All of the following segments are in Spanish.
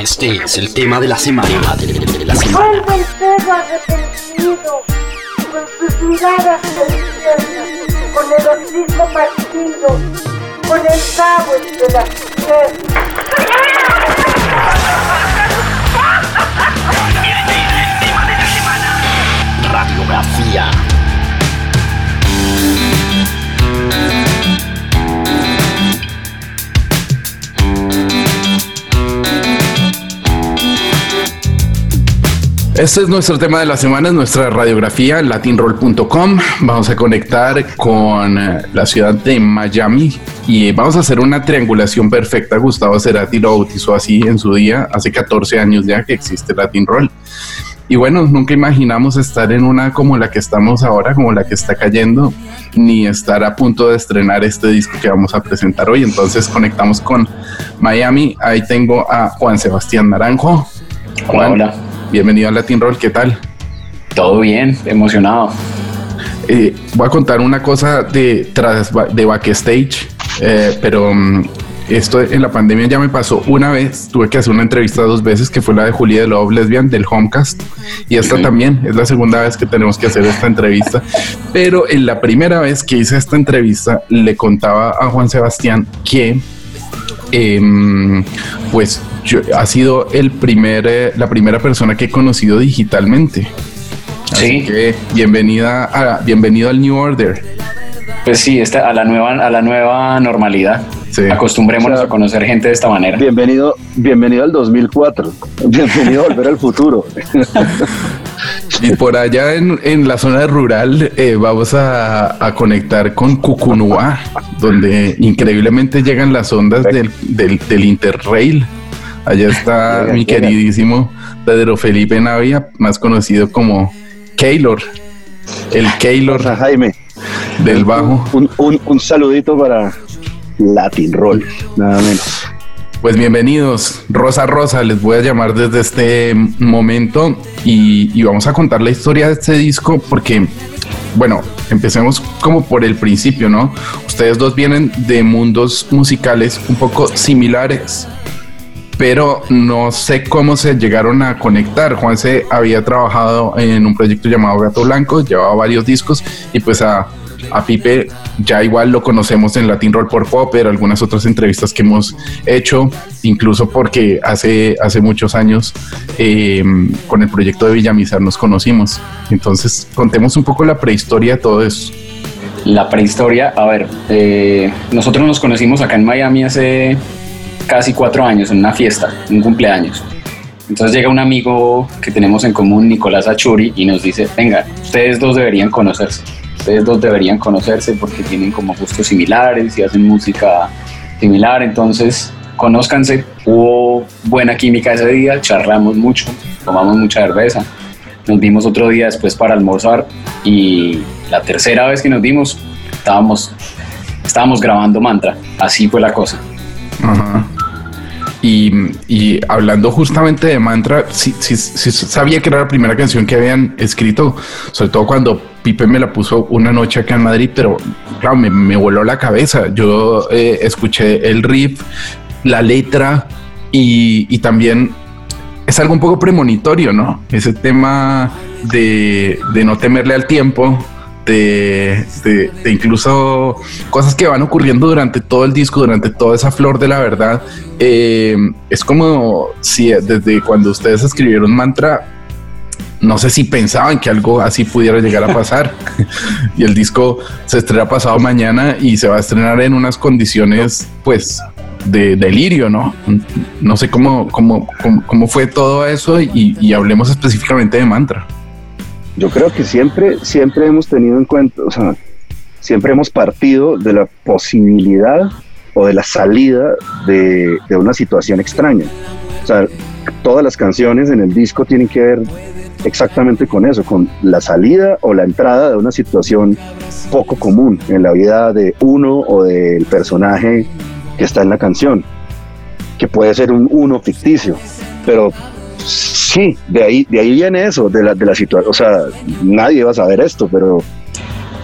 Este es el tema de la semana. De la semana. Vuelve el perro arrepentido, con sus miradas con el hocico partido, con el cabo entre las piernas. Radiografía. Este es nuestro tema de la semana, es nuestra radiografía, latinroll.com. Vamos a conectar con eh, la ciudad de Miami y vamos a hacer una triangulación perfecta. Gustavo Cerati lo bautizó así en su día, hace 14 años ya que existe Latin Roll. Y bueno, nunca imaginamos estar en una como la que estamos ahora, como la que está cayendo, ni estar a punto de estrenar este disco que vamos a presentar hoy. Entonces conectamos con Miami. Ahí tengo a Juan Sebastián Naranjo. Juan, Hola. Bienvenido a Latin Roll. ¿Qué tal? Todo bien, emocionado. Eh, voy a contar una cosa de tras de backstage, eh, pero mm, esto en la pandemia ya me pasó una vez. Tuve que hacer una entrevista dos veces, que fue la de Julia de Love Lesbian del Homecast, y esta también es la segunda vez que tenemos que hacer esta entrevista. Pero en la primera vez que hice esta entrevista, le contaba a Juan Sebastián que em, pues yo, ha sido el primer, eh, la primera persona que he conocido digitalmente. Así Sí. que bienvenida a, bienvenido al New Order. Pues sí, esta, a, la nueva, a la nueva normalidad. Sí. Acostumbrémonos O sea, a conocer gente de esta manera. Bienvenido, bienvenido al 2004. Bienvenido a Volver al Futuro. Y por allá en, en la zona rural eh, vamos a, a conectar con Cucunua, donde increíblemente llegan las ondas del, del, del Interrail. Allá está mi queridísimo Pedro Felipe Navia, más conocido como Keylor, el Keylor Jaime, del bajo. un, un, un saludito para Latin Roll, nada menos. Pues bienvenidos, Rosa Rosa, les voy a llamar desde este momento y, vamos a contar la historia de este disco porque, bueno, empecemos como por el principio, ¿no? Ustedes dos vienen de mundos musicales un poco similares, pero no sé cómo se llegaron a conectar. Juan se había trabajado en un proyecto llamado Gato Blanco, llevaba varios discos y pues a, a Pipe ya igual lo conocemos en Latin Roll por Popper, algunas otras entrevistas que hemos hecho, incluso porque hace, hace muchos años eh, con el proyecto de Villamizar nos conocimos. Entonces contemos un poco la prehistoria de todo eso. La prehistoria, a ver, eh, nosotros nos conocimos acá en Miami hace casi cuatro años, en una fiesta, un cumpleaños. Entonces llega un amigo que tenemos en común, Nicolás Achuri, y nos dice, venga, ustedes dos deberían conocerse. Ustedes dos deberían conocerse porque tienen como gustos similares y hacen música similar. Entonces, conózcanse. Hubo buena química ese día, charlamos mucho, tomamos mucha cerveza. Nos vimos otro día después para almorzar y la tercera vez que nos vimos estábamos, estábamos grabando mantra. Así fue la cosa. Ajá. Y, y hablando justamente de mantra, sí, sabía que era la primera canción que habían escrito, sobre todo cuando Pipe me la puso una noche acá en Madrid, pero claro, me, me voló la cabeza. Yo eh, escuché el riff, la letra y, y también es algo un poco premonitorio, ¿no? Ese tema de, de no temerle al tiempo, de, de, de, incluso cosas que van ocurriendo durante todo el disco, durante toda esa flor de la verdad. Eh, es como si desde cuando ustedes escribieron mantra, no sé si pensaban que algo así pudiera llegar a pasar. y el disco se estrena pasado mañana y se va a estrenar en unas condiciones, pues, de delirio, ¿no? No sé cómo, cómo, cómo, cómo fue todo eso y, y hablemos específicamente de mantra yo creo que siempre, siempre hemos tenido en cuenta, o sea, siempre hemos partido de la posibilidad o de la salida de, una situación extraña. O sea, todas las canciones en el disco tienen que ver exactamente con eso, con la salida o la entrada de una situación poco común en la vida de uno o del personaje que está en la canción, que puede ser un uno ficticio, pero sí, de ahí, de ahí viene eso, de la, de la situación, o sea, nadie va a saber esto, pero,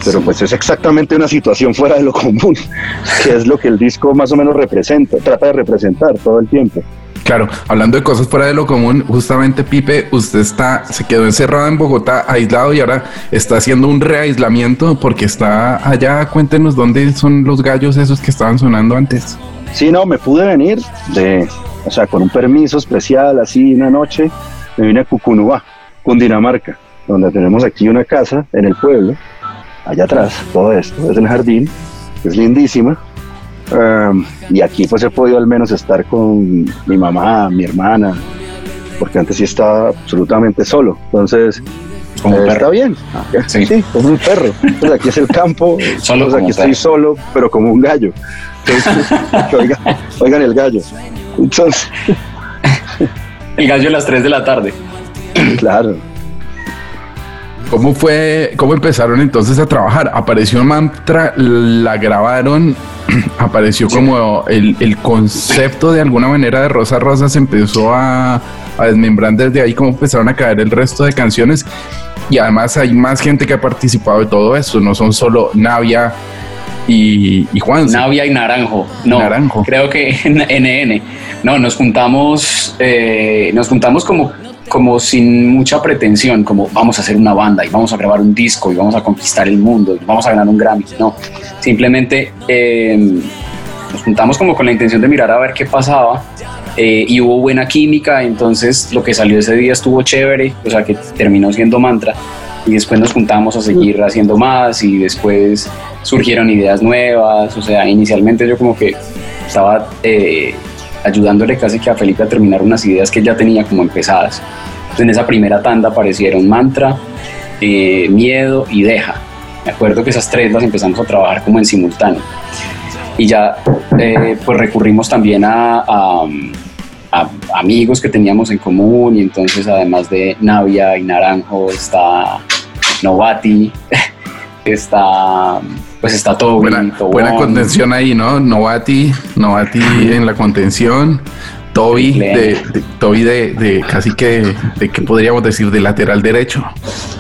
pero pues es exactamente una situación fuera de lo común, que es lo que el disco más o menos representa, trata de representar todo el tiempo. Claro, hablando de cosas fuera de lo común, justamente Pipe, usted está, se quedó encerrado en Bogotá, aislado y ahora está haciendo un reaislamiento porque está allá. Cuéntenos dónde son los gallos esos que estaban sonando antes. Sí, no, me pude venir de, o sea, con un permiso especial, así una noche, me vine a Cucunubá, Cundinamarca, donde tenemos aquí una casa en el pueblo, allá atrás, todo esto, es el jardín, es lindísima, Um, y aquí pues he podido al menos estar con mi mamá, mi hermana, porque antes sí estaba absolutamente solo. Entonces, como eh, está bien. Sí. sí. como un perro. Pues aquí es el campo, solo pues aquí estoy solo, pero como un gallo. oigan, oigan el gallo. Entonces, el gallo a las 3 de la tarde. Claro. ¿Cómo fue, cómo empezaron entonces a trabajar? Apareció Mantra, la grabaron, apareció como el, el, concepto de alguna manera de Rosa Rosa se empezó a, a, desmembrar desde ahí, cómo empezaron a caer el resto de canciones. Y además hay más gente que ha participado de todo eso, no son solo Navia y, y Juan. Navia y Naranjo, no, Naranjo. creo que NN. No, nos juntamos, eh, nos juntamos como como sin mucha pretensión, como vamos a hacer una banda y vamos a grabar un disco y vamos a conquistar el mundo y vamos a ganar un Grammy. No, simplemente em, nos juntamos como con la intención de mirar a ver qué pasaba eh, y hubo buena química, entonces lo que salió ese día estuvo chévere, o sea que terminó siendo mantra y después nos juntamos a seguir haciendo más y después surgieron ideas nuevas, o sea, inicialmente yo como que estaba... Eh, ayudándole casi que a Felipe a terminar unas ideas que ya tenía como empezadas. En esa primera tanda aparecieron Mantra, eh, Miedo y Deja. Me acuerdo que esas tres las empezamos a trabajar como en simultáneo. Y ya eh, pues recurrimos también a, a, amigos que teníamos en común y entonces además de Navia y Naranjo está Novati, está pues está todo buena, buena contención ahí, ¿no? Novati, Novati en la contención. Toby, de, Toby de, casi que, de que podríamos decir, de lateral derecho.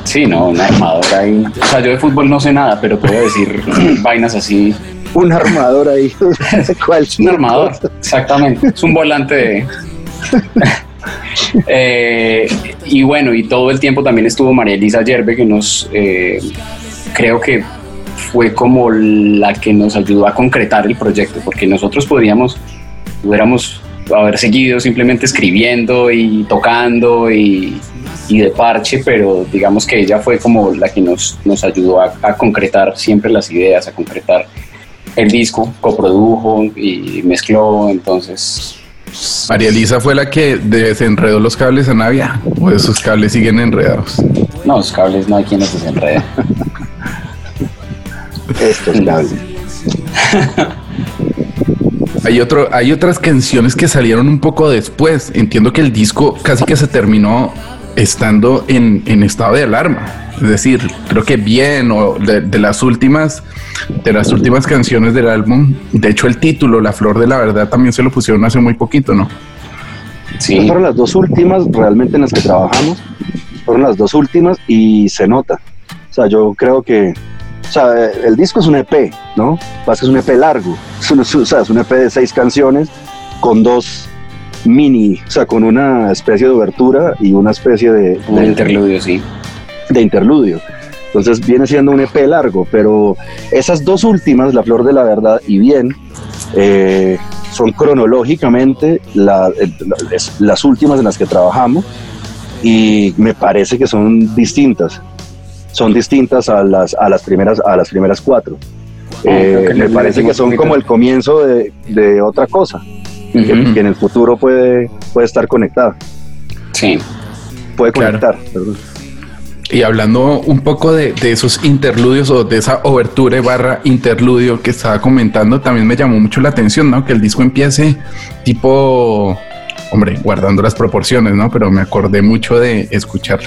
Sí, no, un armador ahí. O sea, yo de fútbol no sé nada, pero puedo decir vainas así. Un armador ahí. ¿Cuál? Un armador, exactamente. Es un volante de... Eh, y bueno, y todo el tiempo también estuvo María Elisa Yerbe, que nos eh, creo que fue como la que nos ayudó a concretar el proyecto, porque nosotros podríamos, pudiéramos haber seguido simplemente escribiendo y tocando y, y, de parche, pero digamos que ella fue como la que nos, nos ayudó a, concretar siempre las ideas, a concretar el disco, coprodujo y mezcló, entonces... María Elisa fue la que desenredó los cables a Navia, o esos cables siguen enredados. No, los cables no hay quien los desenreda. Estos cables. Hay, otro, hay otras canciones que salieron un poco después. Entiendo que el disco casi que se terminó estando en, estado de alarma. Es decir, creo que bien, o de, las últimas, de las últimas canciones del álbum. De hecho, el título, La Flor de la Verdad, también se lo pusieron hace muy poquito, ¿no? Sí. Fueron las dos últimas realmente en las que trabajamos. Fueron las dos últimas y se nota. O sea, yo creo que o sea, el disco es un EP, ¿no? Pasa es un EP largo, es un, o sea, es un EP de seis canciones con dos mini, o sea, con una especie de obertura y una especie de... de interludio, sí. De interludio. Entonces viene siendo un EP largo, pero esas dos últimas, La Flor de la Verdad y Bien, eh, son cronológicamente las últimas en las que trabajamos y me parece que son distintas son distintas a las, a las, primeras, a las primeras cuatro. Ah, eh, me parece que son como el comienzo de, de otra cosa, que, en el futuro puede, puede estar conectada. Sí. Puede conectar, Y hablando un poco de, de, esos interludios o de esa obertura barra interludio que estaba comentando, también me llamó mucho la atención, ¿no? Que el disco empiece tipo, hombre, guardando las proporciones, ¿no? Pero me acordé mucho de escuchar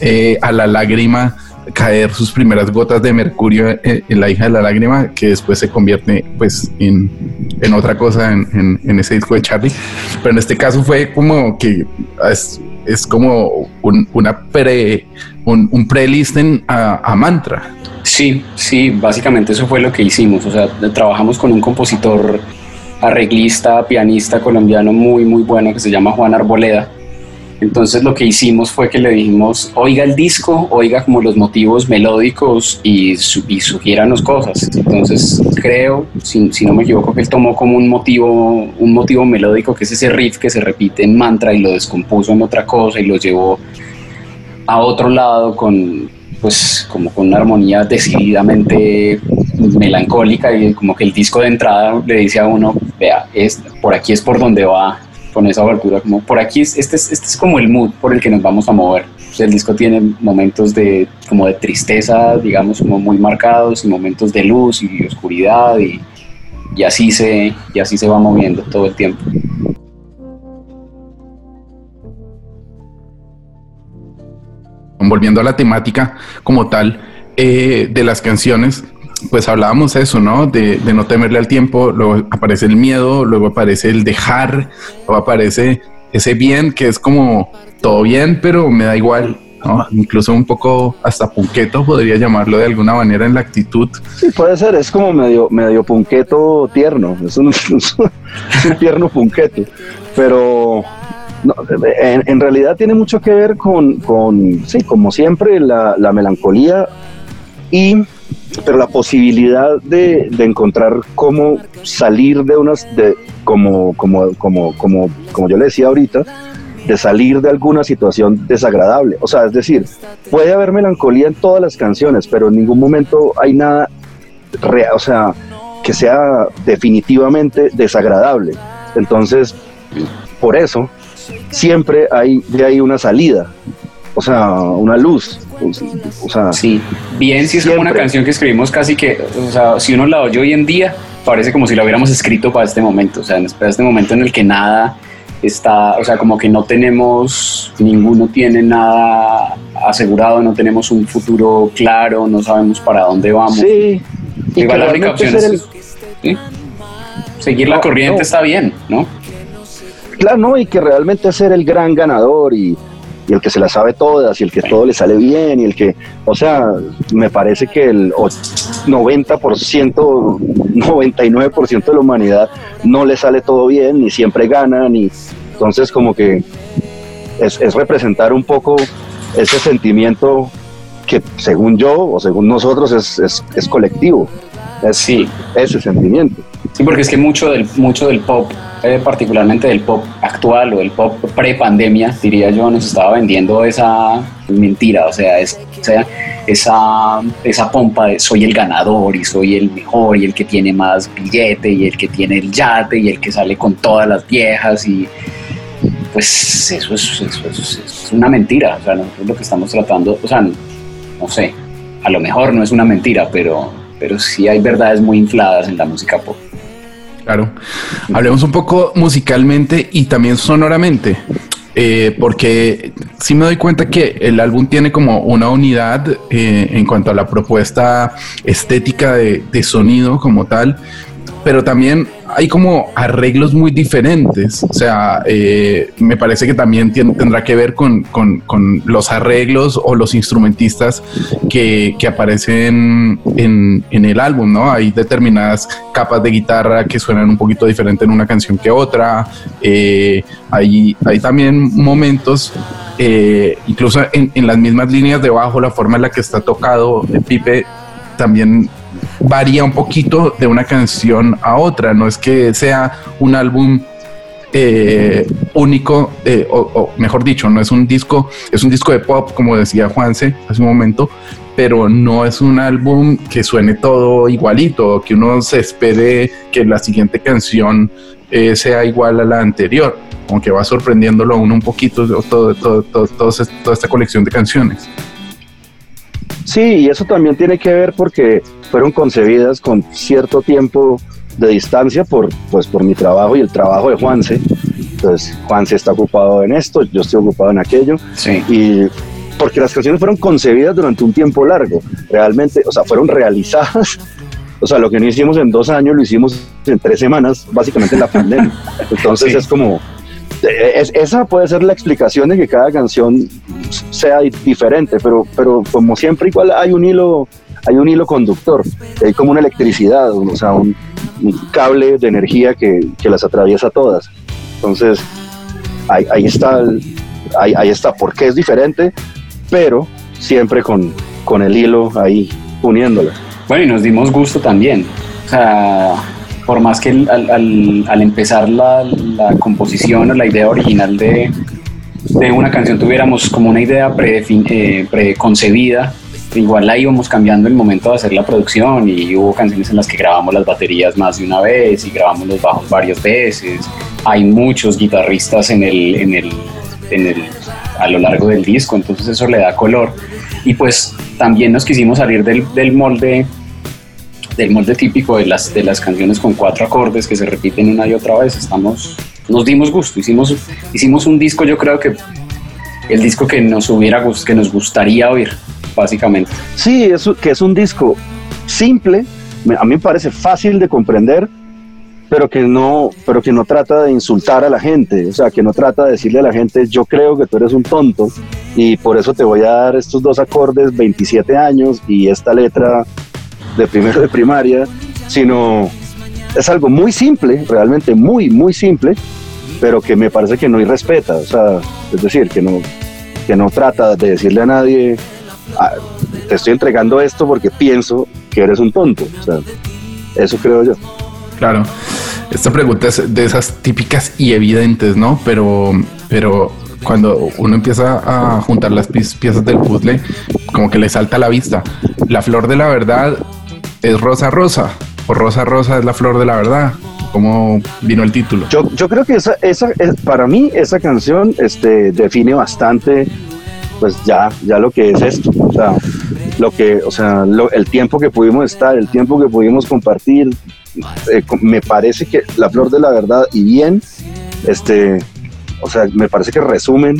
eh, a la lágrima caer sus primeras gotas de mercurio en, la hija de la lágrima, que después se convierte pues en, otra cosa en, ese disco de Charlie. Pero en este caso fue como que es, como un, una pre, un, un pre-listen a, mantra. Sí, sí, básicamente eso fue lo que hicimos. O sea, trabajamos con un compositor arreglista, pianista colombiano muy, muy bueno que se llama Juan Arboleda. Entonces lo que hicimos fue que le dijimos, oiga el disco, oiga como los motivos melódicos y, su, sugiéranos cosas. Entonces creo, si, si, no me equivoco, que él tomó como un motivo, un motivo melódico que es ese riff que se repite en mantra y lo descompuso en otra cosa y lo llevó a otro lado con, pues como con una armonía decididamente melancólica y como que el disco de entrada le dice a uno, vea, es, por aquí es por donde va con esa abertura, como por aquí, es, este, es, este es como el mood por el que nos vamos a mover. El disco tiene momentos de, como de tristeza, digamos, muy marcados, y momentos de luz y oscuridad, y, y, así, se, y así se va moviendo todo el tiempo. Volviendo a la temática como tal eh, de las canciones, pues hablábamos eso, ¿no? De, de, no temerle al tiempo, luego aparece el miedo, luego aparece el dejar, luego aparece ese bien que es como todo bien, pero me da igual, ¿no? Incluso un poco hasta punqueto, podría llamarlo de alguna manera en la actitud. Sí, puede ser, es como medio, medio punqueto tierno, es un, es un tierno punqueto, pero no, en, en, realidad tiene mucho que ver con, con sí, como siempre, la, la melancolía y pero la posibilidad de, de, encontrar cómo salir de unas, de, como, como, como, como, como yo le decía ahorita, de salir de alguna situación desagradable. O sea, es decir, puede haber melancolía en todas las canciones, pero en ningún momento hay nada, real, o sea, que sea definitivamente desagradable. Entonces, por eso, siempre hay de ahí una salida, o sea, una luz. O sea, sí, bien, si es como una canción que escribimos casi que, o sea, si uno la oye hoy en día, parece como si la hubiéramos escrito para este momento, o sea, para este momento en el que nada está, o sea, como que no tenemos, ninguno tiene nada asegurado, no tenemos un futuro claro, no sabemos para dónde vamos. Sí, igual la única opción es el... ¿sí? seguir no, la corriente no. está bien, ¿no? Claro, no, y que realmente ser el gran ganador y y el que se la sabe todas y el que todo le sale bien y el que, o sea, me parece que el 90%, 99% de la humanidad no le sale todo bien, ni siempre gana, ni entonces como que es, es representar un poco ese sentimiento que según yo o según nosotros es, es, es colectivo. Es sí. ese sentimiento. Sí, porque es que mucho del, mucho del pop, eh, particularmente del pop actual o del pop pre-pandemia, diría yo, nos estaba vendiendo esa mentira, o sea, es, sea, esa, esa pompa de soy el ganador y soy el mejor y el que tiene más billete y el que tiene el yate y el que sale con todas las viejas y pues eso es, eso es, una mentira, o sea, no es lo que estamos tratando, o sea, no, no sé, a lo mejor no es una mentira, pero, pero sí hay verdades muy infladas en la música pop. Claro. Hablemos un poco musicalmente y también sonoramente. Eh, porque sí me doy cuenta que el álbum tiene como una unidad eh, en cuanto a la propuesta estética de, de sonido como tal, pero también hay como arreglos muy diferentes. O sea, eh, me parece que también tendrá que ver con, con, los arreglos o los instrumentistas que, que aparecen en, en, el álbum, ¿no? Hay determinadas capas de guitarra que suenan un poquito diferente en una canción que otra. Eh, hay, hay también momentos eh, incluso en, las mismas líneas de bajo, la forma en la que está tocado el pipe también varía un poquito de una canción a otra, no es que sea un álbum eh, único, eh, o, mejor dicho, no es un disco, es un disco de pop, como decía Juanse hace un momento, pero no es un álbum que suene todo igualito, que uno se espere que la siguiente canción eh, sea igual a la anterior, aunque va sorprendiéndolo a uno un poquito todo, todo, todo, toda esta colección de canciones. Sí, y eso también tiene que ver porque fueron concebidas con cierto tiempo de distancia por, pues, por mi trabajo y el trabajo de Juanse. Entonces, Juanse está ocupado en esto, yo estoy ocupado en aquello. Sí. Y porque las canciones fueron concebidas durante un tiempo largo, realmente, o sea, fueron realizadas. O sea, lo que no hicimos en dos años lo hicimos en tres semanas, básicamente en la pandemia. Entonces sí. es como, es, esa puede ser la explicación de que cada canción sea diferente, pero, pero como siempre igual hay un hilo, hay un hilo conductor, hay como una electricidad, o sea, un, un cable de energía que, que las atraviesa todas. Entonces, ahí, ahí está, ahí, ahí está, porque es diferente, pero siempre con, con el hilo ahí uniéndolas. Bueno, y nos dimos gusto también. O sea, por más que al, al- al empezar la, la composición o la idea original de, de una canción tuviéramos como una idea eh, preconcebida, igual la íbamos cambiando el momento de hacer la producción y hubo canciones en las que grabamos las baterías más de una vez y grabamos los bajos varias veces. Hay muchos guitarristas en el, en el, en el, a lo largo del disco, entonces eso le da color. Y pues también nos quisimos salir del, del molde del molde típico de las, de las canciones con cuatro acordes que se repiten una y otra vez. Estamos, nos dimos gusto, hicimos, hicimos un disco, yo creo que el disco que nos hubiera que nos gustaría oír, básicamente. Sí, es, que es un disco simple, a mí me parece fácil de comprender, pero que no, pero que no trata de insultar a la gente, o sea, que no trata de decirle a la gente, yo creo que tú eres un tonto y por eso te voy a dar estos dos acordes, 27 años y esta letra de primero de primaria, sino es algo muy simple, realmente muy, muy simple, pero que me parece que no irrespeta, o sea, es decir, que no, que no trata de decirle a nadie, "Ah, te estoy entregando esto porque pienso que eres un tonto, o sea, eso creo yo. Claro. Esta pregunta es de esas típicas y evidentes, ¿no? Pero, pero cuando uno empieza a juntar las pi- piezas del puzzle, como que le salta a la vista. La flor de la verdad es rosa rosa o rosa rosa es la flor de la verdad. ¿Cómo vino el título? Yo, yo creo que esa, esa, es- para mí esa canción este, define bastante, pues ya, ya lo que es esto, o sea, lo que, o sea, lo- el tiempo que pudimos estar, el tiempo que pudimos compartir, eh, me parece que la flor de la verdad y bien, este, o sea, me parece que resumen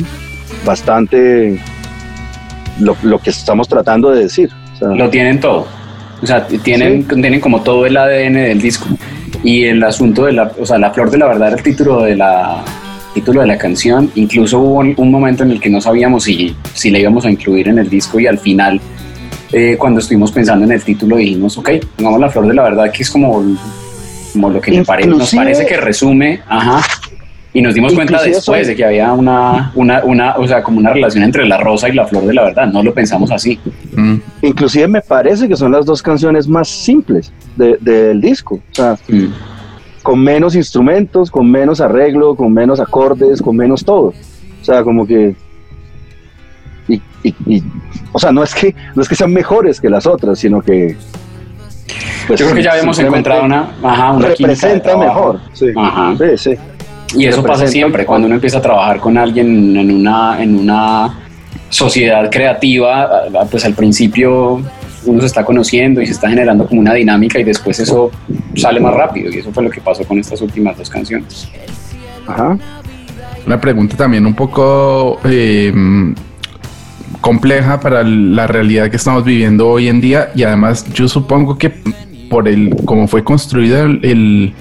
bastante lo, lo que estamos tratando de decir. o sea, Lo tienen todo. O sea, tienen, tienen como todo el ADN del disco. Y el asunto de la, o sea, la flor de la verdad era el título de la título de la canción. Incluso hubo un, momento en el que no sabíamos si, si la íbamos a incluir en el disco y al final, eh, cuando estuvimos pensando en el título, dijimos, ok, pongamos la flor de la verdad, que es como, como lo que me pare- nos Inclusive- parece que resume, ajá. Y nos dimos cuenta después de que había una, una, una, o sea, como una relación entre la rosa y la flor de la verdad. No lo pensamos así. Mm, inclusive me parece que son las dos canciones más simples de- del disco. O sea, Mm. con menos instrumentos, con menos arreglo, con menos acordes, con menos todo. O sea, como que. Y, y- y- o sea, no es que no es que sean mejores que las otras, sino que. pues, Yo creo que ya habíamos encontrado una, ajá, una representa mejor. Sí, Ajá. sí, sí. Y eso pasa siempre cuando uno empieza a trabajar con alguien en una, en una sociedad creativa, pues al principio uno se está conociendo y se está generando como una dinámica y después eso sale más rápido y eso fue lo que pasó con estas últimas dos canciones. Ajá. Una pregunta también un poco eh, compleja para la realidad que estamos viviendo hoy en día y además yo supongo que por el cómo fue construida el,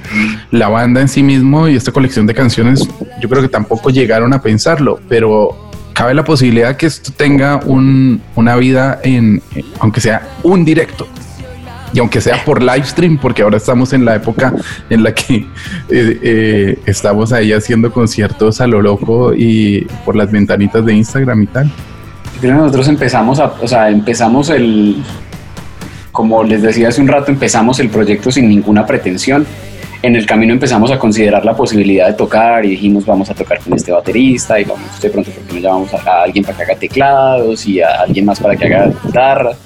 la banda en sí mismo y esta colección de canciones, yo creo que tampoco llegaron a pensarlo, pero cabe la posibilidad que esto tenga un- una vida en, aunque sea un directo. Y aunque sea por live stream, porque ahora estamos en la época en la que eh, eh, estamos ahí haciendo conciertos a lo loco y por las ventanitas de Instagram y tal. Nosotros empezamos a, o sea, empezamos el, como les decía hace un rato, empezamos el proyecto sin ninguna pretensión. En el camino empezamos a considerar la posibilidad de tocar y dijimos vamos a tocar con este baterista y vamos de pronto porque no llamamos a, alguien para que haga teclados y a alguien más para que haga guitarra.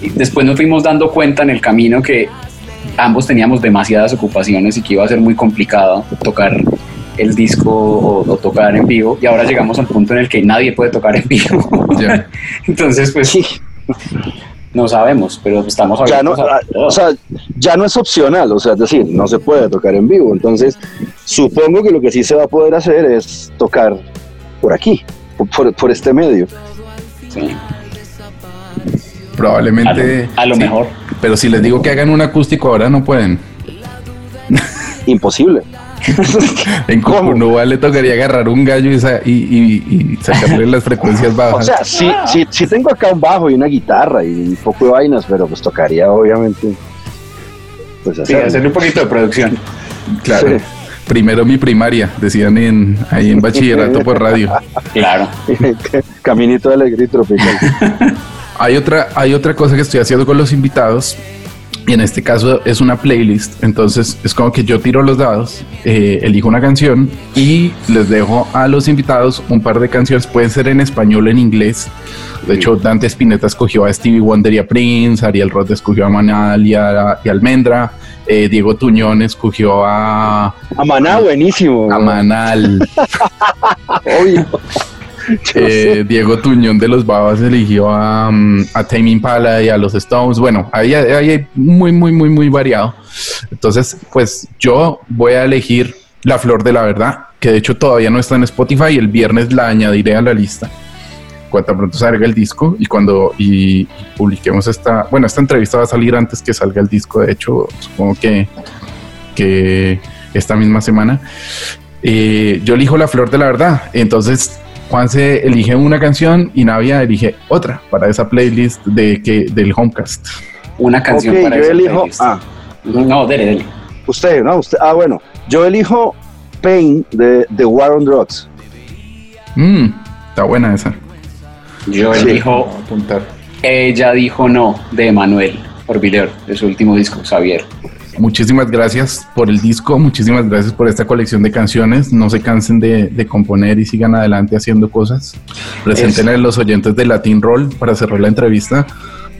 Y después nos fuimos dando cuenta en el camino que ambos teníamos demasiadas ocupaciones y que iba a ser muy complicado tocar el disco o, o tocar en vivo y ahora llegamos al punto en el que nadie puede tocar en vivo. Ya. Entonces, pues no sabemos, pero estamos Ya no, a ah, todo. o sea, ya no es opcional, o sea, es decir, no se puede tocar en vivo. Entonces, supongo que lo que sí se va a poder hacer es tocar por aquí, por, por este medio. Sí, a, Probablemente. lo, a lo sí, mejor. Pero si les digo que hagan un acústico ahora no pueden. Imposible. En ¿Cómo? Cucunúa le tocaría agarrar un gallo y, sa- y- y- y sacarle las frecuencias O bajas. sea, sí, sí, sí tengo acá un bajo y una guitarra y un poco de vainas, pero pues tocaría obviamente pues Sí, hacerlo. hacerle un poquito de producción. Claro. Sí. Primero mi primaria, decían en, ahí en bachillerato por radio. Claro. Caminito alegre y tropical. Hay otra, hay otra cosa que estoy haciendo con los invitados. Y en este caso es una playlist. Entonces es como que yo tiro los dados, eh, elijo una canción y les dejo a los invitados un par de canciones. Pueden ser en español o en inglés. De hecho, Dante Spinetta escogió a Stevie Wonder y a Prince. Ariel Roth escogió a Manal y a, y a Almendra. eh, Diego Tuñón escogió a, A Maná, buenísimo. a Manal. Obvio. Eh. Diego Tuñón de los Babas eligió a, mm, a Tame Impala y a los Stones. Bueno, ahí hay muy, muy, muy, muy variado. Entonces, pues yo voy a elegir La Flor de la Verdad, que de hecho todavía no está en Spotify. El viernes la añadiré a la lista. Cuando pronto salga el disco y cuando y publiquemos esta, bueno, esta entrevista va a salir antes que salga el disco. De hecho, supongo que, que esta misma semana. Eh, yo elijo La Flor de la Verdad. Entonces, Juan se elige una canción y Navia elige otra para esa playlist de que del Homecast. Una canción Ok, para yo esa elijo. playlist. Ah, No, dele, dele. usted, no, usted. Ah, bueno. Yo elijo Pain de The War on Drugs. Mm, está buena esa. Yo Sí. elijo Apuntar. Ella dijo no de Manuel Orbiler, de su último disco, Xavier. Muchísimas gracias por el disco, muchísimas gracias por esta colección de canciones. No se cansen de, de componer y sigan adelante haciendo cosas. Preséntenle a los oyentes de Latin Roll para cerrar la entrevista.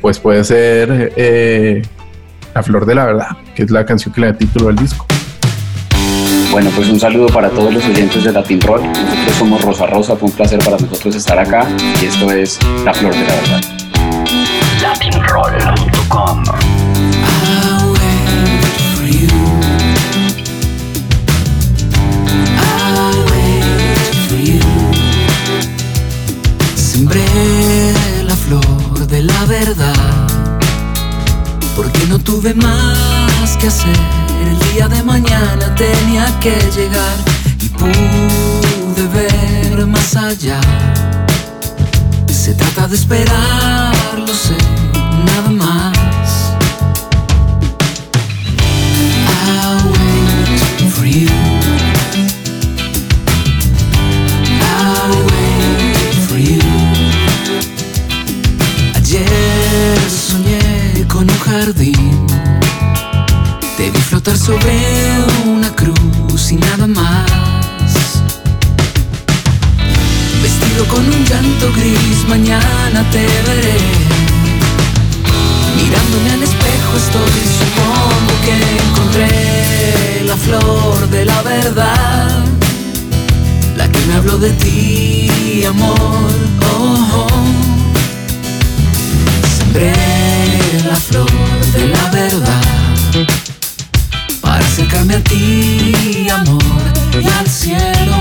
Pues puede ser eh, La Flor de la Verdad, que es la canción que le da título al disco. Bueno, pues un saludo para todos los oyentes de Latin Roll. Nosotros somos Rosa Rosa, fue un placer para nosotros estar acá y esto es La Flor de la Verdad. Latinroll.com La flor de la verdad. Porque no tuve más que hacer. El día de mañana tenía que llegar. Y pude ver más allá. Se trata de esperar, lo sé, nada más. Con un jardín. Te vi flotar sobre una cruz y nada más. Vestido con un llanto gris, mañana te veré. Mirándome al espejo estoy, supongo que encontré la flor de la verdad. La que me habló de ti, amor. Oh, oh. La flor de la verdad. Para acercarme a ti, amor, y al cielo.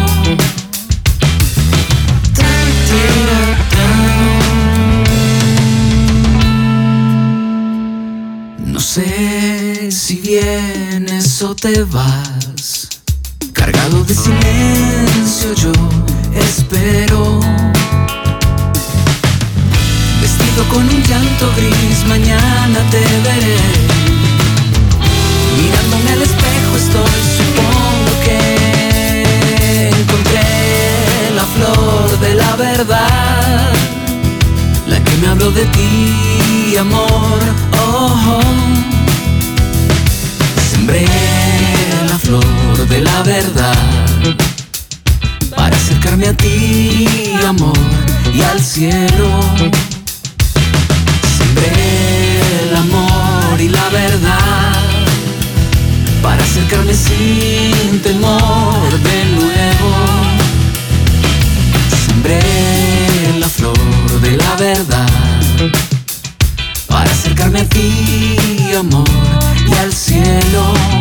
No sé si vienes o te vas. Cargado de silencio yo espero. Con un llanto gris, mañana te veré. Mirándome al espejo estoy, supongo que encontré la flor de la verdad. La que me habló de ti, amor. Oh, oh. Sembré la flor de la verdad para acercarme a ti, amor, y al cielo. para acercarme sin temor de nuevo. Sembré la flor de la verdad para acercarme a ti, amor, y al cielo.